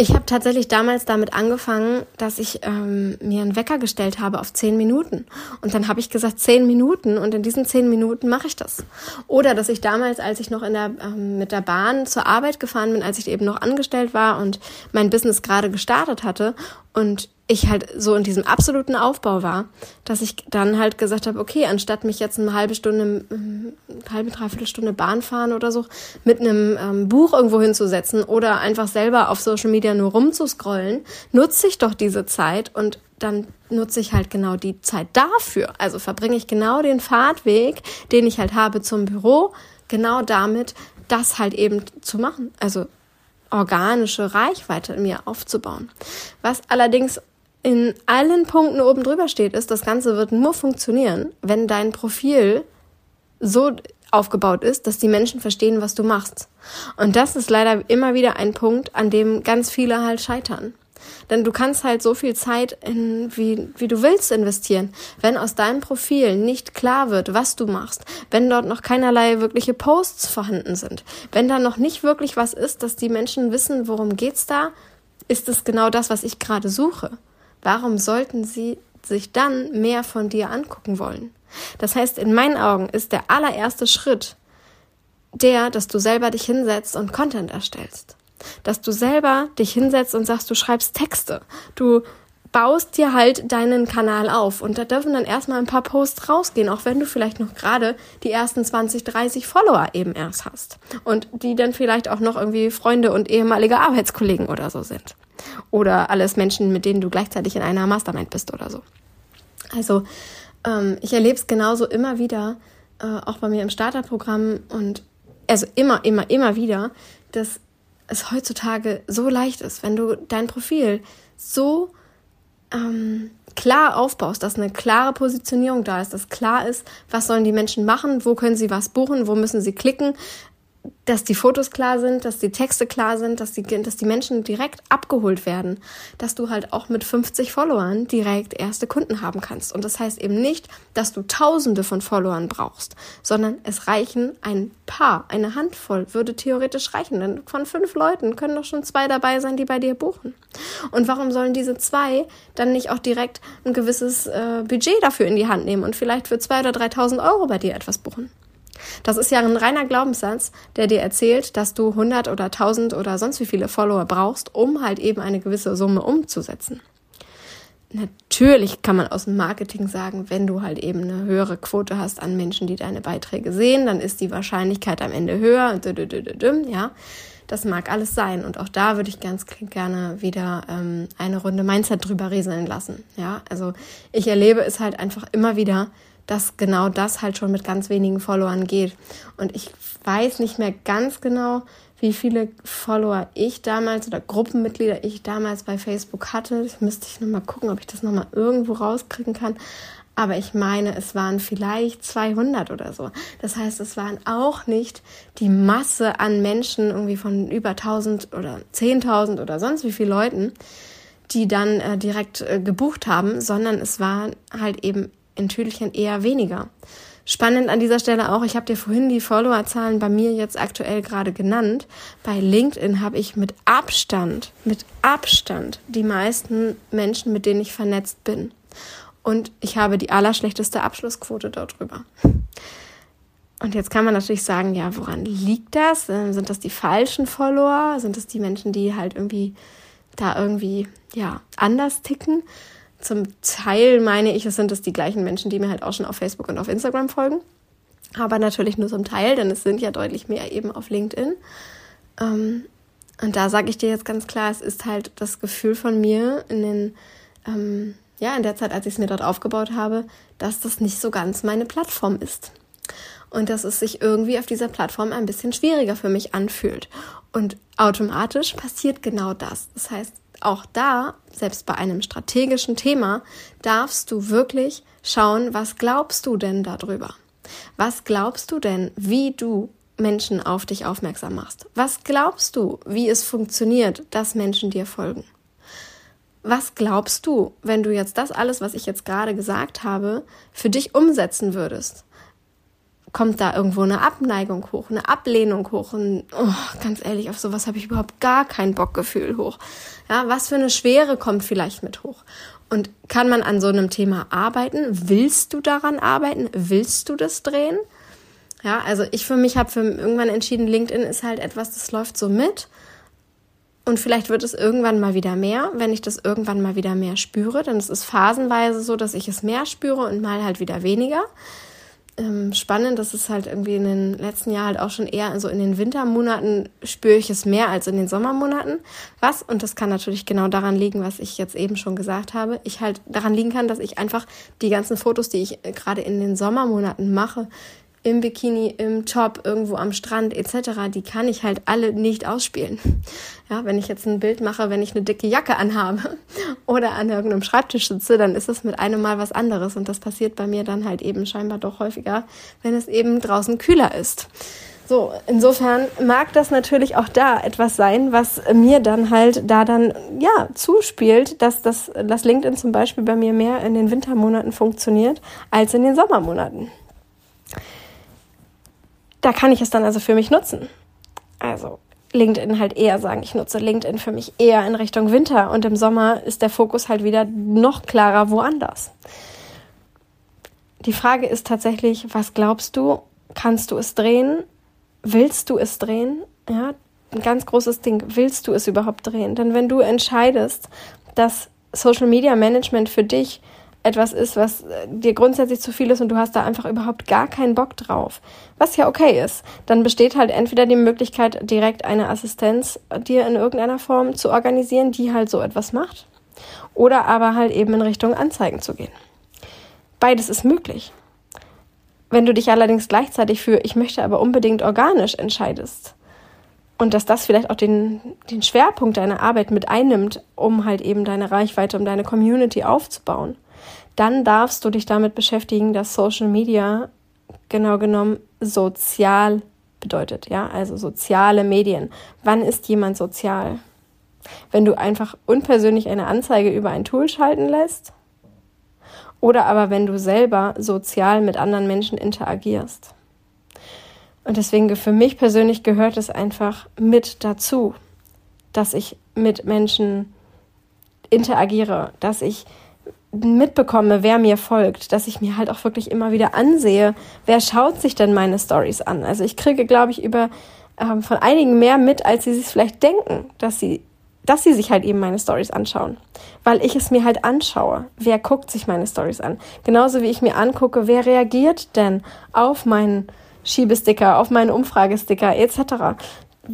Ich habe tatsächlich damals damit angefangen, dass ich ähm, mir einen Wecker gestellt habe auf zehn Minuten. Und dann habe ich gesagt, zehn Minuten und in diesen zehn Minuten mache ich das. Oder dass ich damals, als ich noch in der, ähm, mit der Bahn zur Arbeit gefahren bin, als ich eben noch angestellt war und mein Business gerade gestartet hatte und ich halt so in diesem absoluten Aufbau war, dass ich dann halt gesagt habe, okay, anstatt mich jetzt eine halbe Stunde, eine halbe, dreiviertel Stunde Bahn fahren oder so, mit einem ähm, Buch irgendwo hinzusetzen oder einfach selber auf Social Media nur rumzuscrollen, nutze ich doch diese Zeit und dann nutze ich halt genau die Zeit dafür. Also verbringe ich genau den Fahrtweg, den ich halt habe zum Büro, genau damit, das halt eben zu machen. Also organische Reichweite mir aufzubauen. Was allerdings in allen Punkten oben drüber steht, ist, das Ganze wird nur funktionieren, wenn dein Profil so aufgebaut ist, dass die Menschen verstehen, was du machst. Und das ist leider immer wieder ein Punkt, an dem ganz viele halt scheitern. Denn du kannst halt so viel Zeit in, wie, wie du willst investieren. Wenn aus deinem Profil nicht klar wird, was du machst, wenn dort noch keinerlei wirkliche Posts vorhanden sind, wenn da noch nicht wirklich was ist, dass die Menschen wissen, worum geht's da, ist es genau das, was ich gerade suche. Warum sollten sie sich dann mehr von dir angucken wollen? Das heißt, in meinen Augen ist der allererste Schritt der, dass du selber dich hinsetzt und Content erstellst. Dass du selber dich hinsetzt und sagst, du schreibst Texte. Du baust dir halt deinen Kanal auf und da dürfen dann erstmal ein paar Posts rausgehen, auch wenn du vielleicht noch gerade die ersten 20, 30 Follower eben erst hast und die dann vielleicht auch noch irgendwie Freunde und ehemalige Arbeitskollegen oder so sind. Oder alles Menschen, mit denen du gleichzeitig in einer Mastermind bist oder so. Also ähm, ich erlebe es genauso immer wieder, äh, auch bei mir im Starterprogramm und also immer, immer, immer wieder, dass es heutzutage so leicht ist, wenn du dein Profil so ähm, klar aufbaust, dass eine klare Positionierung da ist, dass klar ist, was sollen die Menschen machen, wo können sie was buchen, wo müssen sie klicken, dass die Fotos klar sind, dass die Texte klar sind, dass die, dass die Menschen direkt abgeholt werden, dass du halt auch mit 50 Followern direkt erste Kunden haben kannst. Und das heißt eben nicht, dass du Tausende von Followern brauchst, sondern es reichen ein paar, eine Handvoll würde theoretisch reichen. Denn von fünf Leuten können doch schon zwei dabei sein, die bei dir buchen. Und warum sollen diese zwei dann nicht auch direkt ein gewisses äh, Budget dafür in die Hand nehmen und vielleicht für zwei oder 3.000 Euro bei dir etwas buchen? Das ist ja ein reiner Glaubenssatz, der dir erzählt, dass du 100 oder 1000 oder sonst wie viele Follower brauchst, um halt eben eine gewisse Summe umzusetzen. Natürlich kann man aus dem Marketing sagen, wenn du halt eben eine höhere Quote hast an Menschen, die deine Beiträge sehen, dann ist die Wahrscheinlichkeit am Ende höher. Ja, das mag alles sein. Und auch da würde ich ganz gerne wieder ähm, eine Runde Mindset drüber rieseln lassen. Ja, also ich erlebe es halt einfach immer wieder, dass genau das halt schon mit ganz wenigen Followern geht. Und ich weiß nicht mehr ganz genau, wie viele Follower ich damals oder Gruppenmitglieder ich damals bei Facebook hatte. Ich müsste ich nochmal gucken, ob ich das nochmal irgendwo rauskriegen kann. Aber ich meine, es waren vielleicht 200 oder so. Das heißt, es waren auch nicht die Masse an Menschen irgendwie von über 1000 oder 10.000 oder sonst wie viele Leuten, die dann äh, direkt äh, gebucht haben, sondern es waren halt eben in Tüdelchen eher weniger. Spannend an dieser Stelle auch, ich habe dir vorhin die Followerzahlen bei mir jetzt aktuell gerade genannt. Bei LinkedIn habe ich mit Abstand, mit Abstand die meisten Menschen, mit denen ich vernetzt bin. Und ich habe die allerschlechteste Abschlussquote dort drüber. Und jetzt kann man natürlich sagen, ja, woran liegt das? Ähm, sind das die falschen Follower? Sind das die Menschen, die halt irgendwie da irgendwie, ja, anders ticken? Zum Teil meine ich, es sind es die gleichen Menschen, die mir halt auch schon auf Facebook und auf Instagram folgen. Aber natürlich nur zum Teil, denn es sind ja deutlich mehr eben auf LinkedIn. Ähm, und da sage ich dir jetzt ganz klar, es ist halt das Gefühl von mir in den, ähm, ja, in der Zeit, als ich es mir dort aufgebaut habe, dass das nicht so ganz meine Plattform ist. Und dass es sich irgendwie auf dieser Plattform ein bisschen schwieriger für mich anfühlt. Und automatisch passiert genau das. Das heißt, auch da, selbst bei einem strategischen Thema, darfst du wirklich schauen, was glaubst du denn darüber? Was glaubst du denn, wie du Menschen auf dich aufmerksam machst? Was glaubst du, wie es funktioniert, dass Menschen dir folgen? Was glaubst du, wenn du jetzt das alles, was ich jetzt gerade gesagt habe, für dich umsetzen würdest? Kommt da irgendwo eine Abneigung hoch, eine Ablehnung hoch. Und oh, ganz ehrlich, auf sowas habe ich überhaupt gar kein Bockgefühl hoch. Ja, was für eine Schwere kommt vielleicht mit hoch? Und kann man an so einem Thema arbeiten? Willst du daran arbeiten? Willst du das drehen? Ja, also ich für mich habe irgendwann entschieden, LinkedIn ist halt etwas, das läuft so mit. Und vielleicht wird es irgendwann mal wieder mehr, wenn ich das irgendwann mal wieder mehr spüre. Denn es ist phasenweise so, dass ich es mehr spüre und mal halt wieder weniger ähm, spannend. Das ist halt irgendwie in den letzten Jahren halt auch schon eher, also in den Wintermonaten spüre ich es mehr als in den Sommermonaten. Was, und das kann natürlich genau daran liegen, was ich jetzt eben schon gesagt habe, ich halt daran liegen kann, dass ich einfach die ganzen Fotos, die ich äh, gerade in den Sommermonaten mache, im Bikini, im Top, irgendwo am Strand etc., die kann ich halt alle nicht ausspielen. [laughs] Ja, wenn ich jetzt ein Bild mache, wenn ich eine dicke Jacke anhabe [laughs] oder an irgendeinem Schreibtisch sitze, dann ist es mit einem Mal was anderes und das passiert bei mir dann halt eben scheinbar doch häufiger, wenn es eben draußen kühler ist. So, insofern mag das natürlich auch da etwas sein, was mir dann halt da dann, ja, zuspielt, dass das, das LinkedIn zum Beispiel bei mir mehr in den Wintermonaten funktioniert als in den Sommermonaten da kann ich es dann also für mich nutzen. Also LinkedIn halt eher sagen, ich nutze LinkedIn für mich eher in Richtung Winter und im Sommer ist der Fokus halt wieder noch klarer woanders. Die Frage ist tatsächlich, was glaubst du? Kannst du es drehen? Willst du es drehen? Ja, ein ganz großes Ding. Willst du es überhaupt drehen? Denn wenn du entscheidest, dass Social Media Management für dich etwas ist, was äh, dir grundsätzlich zu viel ist und du hast da einfach überhaupt gar keinen Bock drauf, was ja okay ist, dann besteht halt entweder die Möglichkeit, direkt eine Assistenz dir in irgendeiner Form zu organisieren, die halt so etwas macht, oder aber halt eben in Richtung Anzeigen zu gehen. Beides ist möglich. Wenn du dich allerdings gleichzeitig für ich möchte aber unbedingt organisch entscheidest, und dass das vielleicht auch den, den Schwerpunkt deiner Arbeit mit einnimmt, um halt eben deine Reichweite, um deine Community aufzubauen, dann darfst du dich damit beschäftigen, dass Social Media genau genommen sozial bedeutet, ja, also soziale Medien. Wann ist jemand sozial? Wenn du einfach unpersönlich eine Anzeige über ein Tool schalten lässt? Oder aber wenn du selber sozial mit anderen Menschen interagierst? Und deswegen für mich persönlich gehört es einfach mit dazu, dass ich mit Menschen interagiere, dass ich mitbekomme, wer mir folgt, dass ich mir halt auch wirklich immer wieder ansehe, wer schaut sich denn meine Stories an. Also ich kriege, glaube ich, über ähm, von einigen mehr mit, als sie sich vielleicht denken, dass sie, dass sie sich halt eben meine Stories anschauen, weil ich es mir halt anschaue. Wer guckt sich meine Stories an? Genauso wie ich mir angucke, wer reagiert denn auf meinen Schiebesticker, auf meinen Umfragesticker etc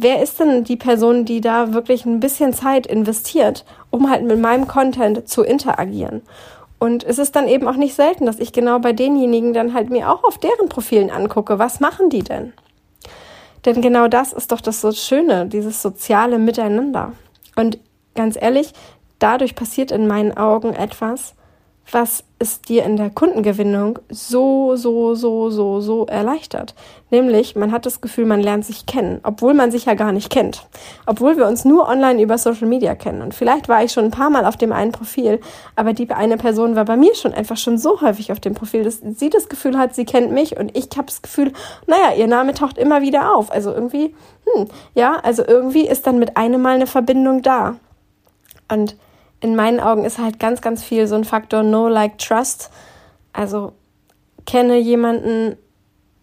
wer ist denn die Person, die da wirklich ein bisschen Zeit investiert, um halt mit meinem Content zu interagieren? Und es ist dann eben auch nicht selten, dass ich genau bei denjenigen dann halt mir auch auf deren Profilen angucke, was machen die denn? Denn genau das ist doch das so Schöne, dieses soziale Miteinander. Und ganz ehrlich, dadurch passiert in meinen Augen etwas, was es dir in der Kundengewinnung so, so, so, so, so erleichtert. Nämlich, man hat das Gefühl, man lernt sich kennen, obwohl man sich ja gar nicht kennt. Obwohl wir uns nur online über Social Media kennen. Und vielleicht war ich schon ein paar Mal auf dem einen Profil, aber die eine Person war bei mir schon einfach schon so häufig auf dem Profil, dass sie das Gefühl hat, sie kennt mich und ich habe das Gefühl, naja, ihr Name taucht immer wieder auf. Also irgendwie, hm, ja, also irgendwie ist dann mit einem Mal eine Verbindung da. Und in meinen Augen ist halt ganz, ganz viel so ein Faktor No Like Trust. Also kenne jemanden,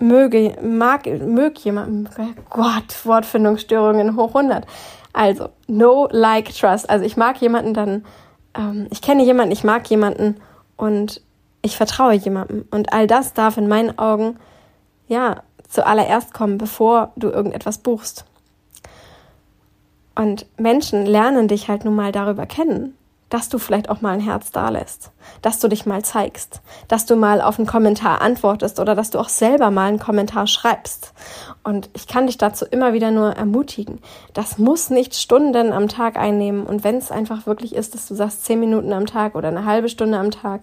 möge, mag, mög jemanden, Gott, Wortfindungsstörungen hoch 100. Also, no like trust. Also ich mag jemanden dann, ähm, ich kenne jemanden, ich mag jemanden und ich vertraue jemandem. Und all das darf in meinen Augen, ja, zuallererst kommen, bevor du irgendetwas buchst. Und Menschen lernen dich halt nun mal darüber kennen dass du vielleicht auch mal ein Herz dalässt, dass du dich mal zeigst, dass du mal auf einen Kommentar antwortest oder dass du auch selber mal einen Kommentar schreibst. Und ich kann dich dazu immer wieder nur ermutigen. Das muss nicht Stunden am Tag einnehmen. Und wenn es einfach wirklich ist, dass du sagst, zehn Minuten am Tag oder eine halbe Stunde am Tag,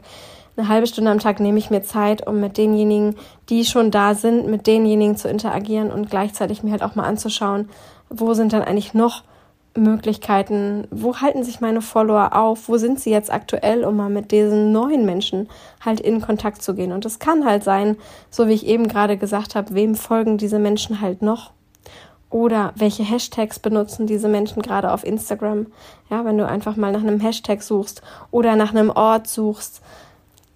eine halbe Stunde am Tag nehme ich mir Zeit, um mit denjenigen, die schon da sind, mit denjenigen zu interagieren und gleichzeitig mir halt auch mal anzuschauen, wo sind dann eigentlich noch Möglichkeiten, wo halten sich meine Follower auf, wo sind sie jetzt aktuell, um mal mit diesen neuen Menschen halt in Kontakt zu gehen. Und es kann halt sein, so wie ich eben gerade gesagt habe, wem folgen diese Menschen halt noch? Oder welche Hashtags benutzen diese Menschen gerade auf Instagram? Ja, wenn du einfach mal nach einem Hashtag suchst oder nach einem Ort suchst,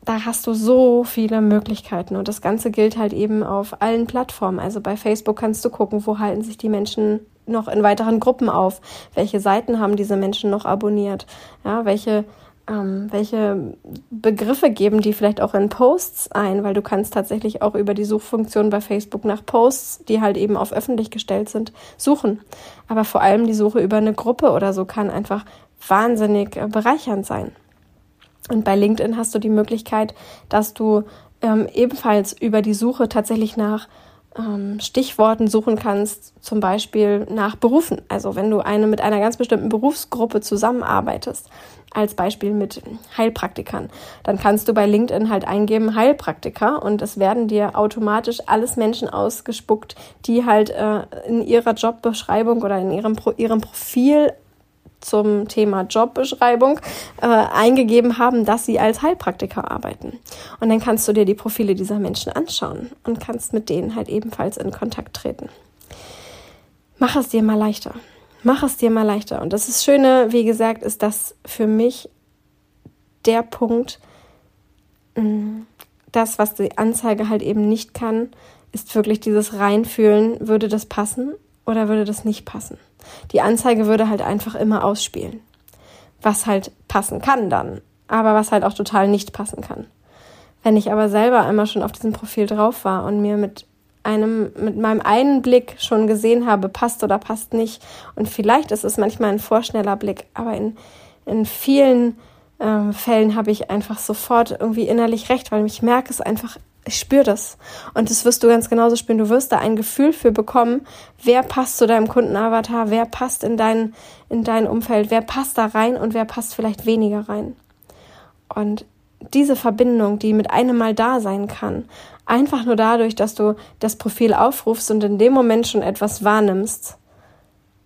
da hast du so viele Möglichkeiten. Und das Ganze gilt halt eben auf allen Plattformen. Also bei Facebook kannst du gucken, wo halten sich die Menschen noch in weiteren Gruppen auf? Welche Seiten haben diese Menschen noch abonniert? Ja, welche ähm, welche Begriffe geben die vielleicht auch in Posts ein, weil du kannst tatsächlich auch über die Suchfunktion bei Facebook nach Posts, die halt eben auf öffentlich gestellt sind, suchen. Aber vor allem die Suche über eine Gruppe oder so kann einfach wahnsinnig äh, bereichernd sein. Und bei LinkedIn hast du die Möglichkeit, dass du ähm, ebenfalls über die Suche tatsächlich nach ähm, Stichworten suchen kannst, zum Beispiel nach Berufen. Also wenn du eine mit einer ganz bestimmten Berufsgruppe zusammenarbeitest, als Beispiel mit Heilpraktikern, dann kannst du bei LinkedIn halt eingeben Heilpraktiker und es werden dir automatisch alles Menschen ausgespuckt, die halt äh, in ihrer Jobbeschreibung oder in ihrem, Pro ihrem Profil zum Thema Jobbeschreibung äh, eingegeben haben, dass sie als Heilpraktiker arbeiten. Und dann kannst du dir die Profile dieser Menschen anschauen und kannst mit denen halt ebenfalls in Kontakt treten. Mach es dir mal leichter. Mach es dir mal leichter. Und das ist Schöne, wie gesagt, ist das für mich der Punkt, mm, das, was die Anzeige halt eben nicht kann, ist wirklich dieses Reinfühlen, würde das passen oder würde das nicht passen? Die Anzeige würde halt einfach immer ausspielen. Was halt passen kann dann, aber was halt auch total nicht passen kann. Wenn ich aber selber einmal schon auf diesem Profil drauf war und mir mit einem, mit meinem einen Blick schon gesehen habe, passt oder passt nicht. Und vielleicht ist es manchmal ein vorschneller Blick, aber in, in vielen äh, Fällen habe ich einfach sofort irgendwie innerlich recht, weil ich merke es einfach ich spüre das. Und das wirst du ganz genauso spüren. Du wirst da ein Gefühl für bekommen, wer passt zu deinem Kundenavatar, wer passt in dein, in dein Umfeld, wer passt da rein und wer passt vielleicht weniger rein. Und diese Verbindung, die mit einem Mal da sein kann, einfach nur dadurch, dass du das Profil aufrufst und in dem Moment schon etwas wahrnimmst,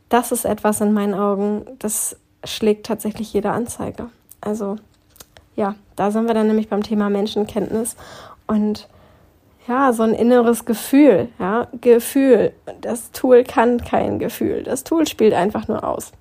das ist etwas in meinen Augen, das schlägt tatsächlich jede Anzeige. Also ja, da sind wir dann nämlich beim Thema Menschenkenntnis und ja, so ein inneres Gefühl, ja, Gefühl. Das Tool kann kein Gefühl. Das Tool spielt einfach nur aus.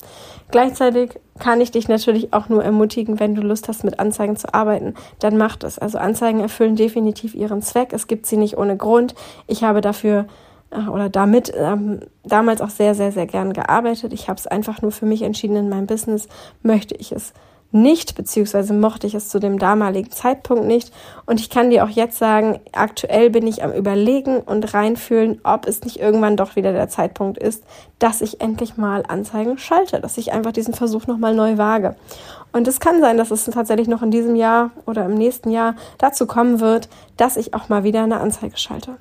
Gleichzeitig kann ich dich natürlich auch nur ermutigen, wenn du Lust hast, mit Anzeigen zu arbeiten, dann mach das. Also Anzeigen erfüllen definitiv ihren Zweck. Es gibt sie nicht ohne Grund. Ich habe dafür äh, oder damit ähm, damals auch sehr, sehr, sehr gern gearbeitet. Ich habe es einfach nur für mich entschieden in meinem Business, möchte ich es nicht, beziehungsweise mochte ich es zu dem damaligen Zeitpunkt nicht. Und ich kann dir auch jetzt sagen, aktuell bin ich am Überlegen und reinfühlen, ob es nicht irgendwann doch wieder der Zeitpunkt ist, dass ich endlich mal Anzeigen schalte, dass ich einfach diesen Versuch nochmal neu wage. Und es kann sein, dass es tatsächlich noch in diesem Jahr oder im nächsten Jahr dazu kommen wird, dass ich auch mal wieder eine Anzeige schalte.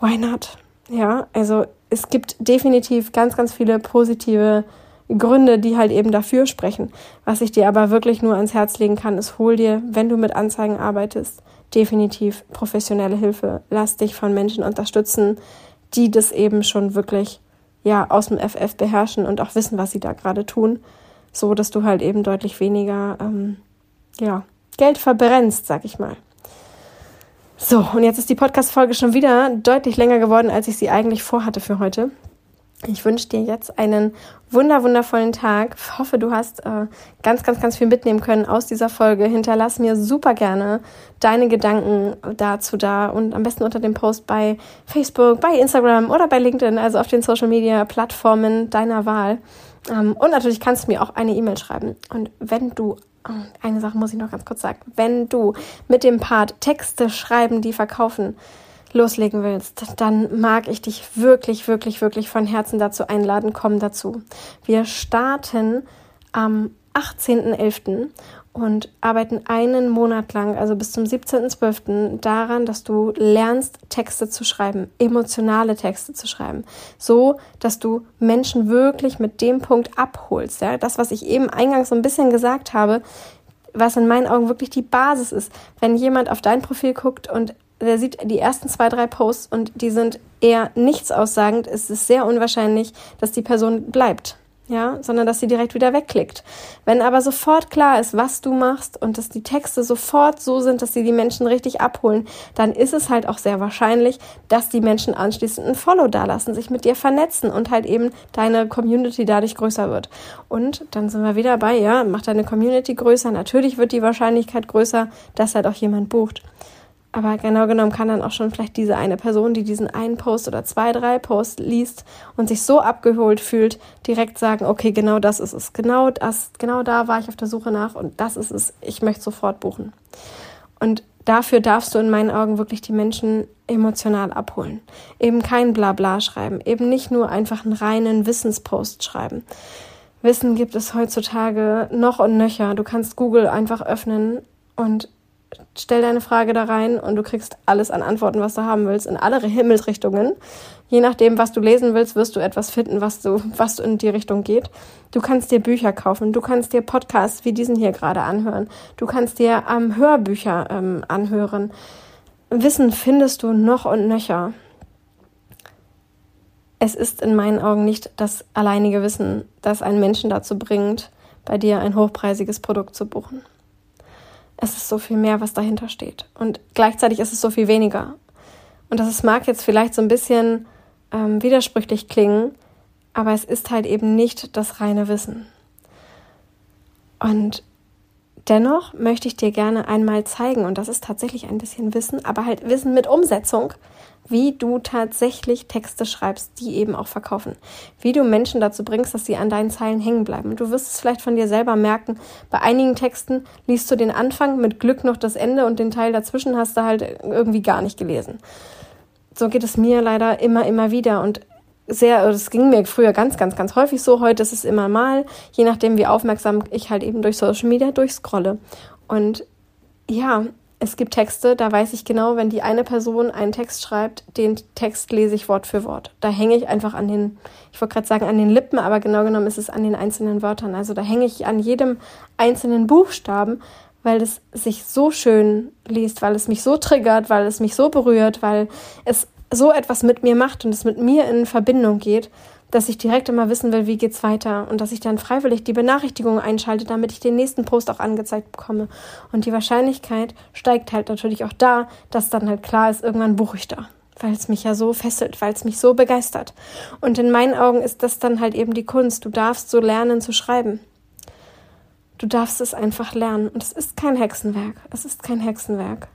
Why not? Ja, also es gibt definitiv ganz, ganz viele positive Gründe, die halt eben dafür sprechen. Was ich dir aber wirklich nur ans Herz legen kann, ist, hol dir, wenn du mit Anzeigen arbeitest, definitiv professionelle Hilfe. Lass dich von Menschen unterstützen, die das eben schon wirklich ja aus dem FF beherrschen und auch wissen, was sie da gerade tun, so dass du halt eben deutlich weniger ähm, ja Geld verbrennst, sag ich mal. So, und jetzt ist die Podcast-Folge schon wieder deutlich länger geworden, als ich sie eigentlich vorhatte für heute. Ich wünsche dir jetzt einen wunder wundervollen Tag. Ich hoffe, du hast äh, ganz, ganz, ganz viel mitnehmen können aus dieser Folge. Hinterlass mir super gerne deine Gedanken dazu da und am besten unter dem Post bei Facebook, bei Instagram oder bei LinkedIn, also auf den Social Media Plattformen deiner Wahl. Ähm, und natürlich kannst du mir auch eine E-Mail schreiben. Und wenn du äh, eine Sache muss ich noch ganz kurz sagen. Wenn du mit dem Part Texte schreiben, die verkaufen, loslegen willst, dann mag ich dich wirklich, wirklich, wirklich von Herzen dazu einladen. Komm dazu. Wir starten am 18.11. und arbeiten einen Monat lang, also bis zum 17.12. daran, dass du lernst, Texte zu schreiben, emotionale Texte zu schreiben, so, dass du Menschen wirklich mit dem Punkt abholst. Ja? Das, was ich eben eingangs so ein bisschen gesagt habe, was in meinen Augen wirklich die Basis ist. Wenn jemand auf dein Profil guckt und der sieht die ersten zwei, drei Posts und die sind eher nichts aussagend, ist es sehr unwahrscheinlich, dass die Person bleibt. Ja, sondern dass sie direkt wieder wegklickt. Wenn aber sofort klar ist, was du machst und dass die Texte sofort so sind, dass sie die Menschen richtig abholen, dann ist es halt auch sehr wahrscheinlich, dass die Menschen anschließend ein Follow dalassen, sich mit dir vernetzen und halt eben deine Community dadurch größer wird. Und dann sind wir wieder bei, ja, mach deine Community größer. Natürlich wird die Wahrscheinlichkeit größer, dass halt auch jemand bucht. Aber genau genommen kann dann auch schon vielleicht diese eine Person, die diesen einen Post oder zwei, drei Posts liest und sich so abgeholt fühlt, direkt sagen, okay, genau das ist es. Genau das, genau da war ich auf der Suche nach und das ist es. Ich möchte sofort buchen. Und dafür darfst du in meinen Augen wirklich die Menschen emotional abholen. Eben kein Blabla schreiben, eben nicht nur einfach einen reinen Wissenspost schreiben. Wissen gibt es heutzutage noch und nöcher. Du kannst Google einfach öffnen und stell deine Frage da rein und du kriegst alles an Antworten, was du haben willst, in alle Himmelsrichtungen. Je nachdem, was du lesen willst, wirst du etwas finden, was du, was in die Richtung geht. Du kannst dir Bücher kaufen, du kannst dir Podcasts wie diesen hier gerade anhören, du kannst dir ähm, Hörbücher ähm, anhören. Wissen findest du noch und nöcher. Es ist in meinen Augen nicht das alleinige Wissen, das einen Menschen dazu bringt, bei dir ein hochpreisiges Produkt zu buchen es ist so viel mehr, was dahinter steht. Und gleichzeitig ist es so viel weniger. Und das mag jetzt vielleicht so ein bisschen ähm, widersprüchlich klingen, aber es ist halt eben nicht das reine Wissen. Und dennoch möchte ich dir gerne einmal zeigen, und das ist tatsächlich ein bisschen Wissen, aber halt Wissen mit Umsetzung, wie du tatsächlich Texte schreibst, die eben auch verkaufen. Wie du Menschen dazu bringst, dass sie an deinen Zeilen hängen bleiben. Du wirst es vielleicht von dir selber merken. Bei einigen Texten liest du den Anfang, mit Glück noch das Ende und den Teil dazwischen hast du halt irgendwie gar nicht gelesen. So geht es mir leider immer, immer wieder. Und sehr, es ging mir früher ganz, ganz, ganz häufig so. Heute ist es immer mal, je nachdem, wie aufmerksam ich halt eben durch Social Media durchscrolle. Und ja, es gibt Texte, da weiß ich genau, wenn die eine Person einen Text schreibt, den Text lese ich Wort für Wort. Da hänge ich einfach an den, ich wollte gerade sagen an den Lippen, aber genau genommen ist es an den einzelnen Wörtern. Also da hänge ich an jedem einzelnen Buchstaben, weil es sich so schön liest, weil es mich so triggert, weil es mich so berührt, weil es so etwas mit mir macht und es mit mir in Verbindung geht dass ich direkt immer wissen will, wie geht's weiter und dass ich dann freiwillig die Benachrichtigung einschalte, damit ich den nächsten Post auch angezeigt bekomme. Und die Wahrscheinlichkeit steigt halt natürlich auch da, dass dann halt klar ist, irgendwann buche ich da, weil es mich ja so fesselt, weil es mich so begeistert. Und in meinen Augen ist das dann halt eben die Kunst. Du darfst so lernen zu schreiben. Du darfst es einfach lernen. Und es ist kein Hexenwerk. Es ist kein Hexenwerk.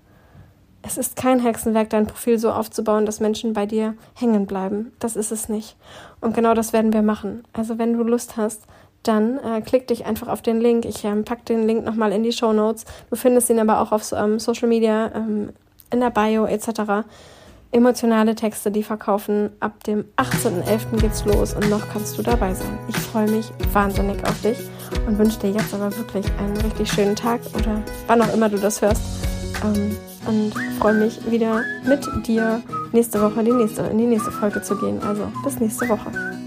Es ist kein Hexenwerk, dein Profil so aufzubauen, dass Menschen bei dir hängen bleiben. Das ist es nicht. Und genau das werden wir machen. Also wenn du Lust hast, dann äh, klick dich einfach auf den Link. Ich ähm, pack den Link nochmal in die Show Notes. Du findest ihn aber auch auf ähm, Social Media, ähm, in der Bio etc. Emotionale Texte, die verkaufen. Ab dem 18.11. geht's los und noch kannst du dabei sein. Ich freue mich wahnsinnig auf dich und wünsche dir jetzt aber wirklich einen richtig schönen Tag oder wann auch immer du das hörst. Ähm, und freue mich wieder mit dir nächste Woche die nächste, in die nächste Folge zu gehen. Also bis nächste Woche.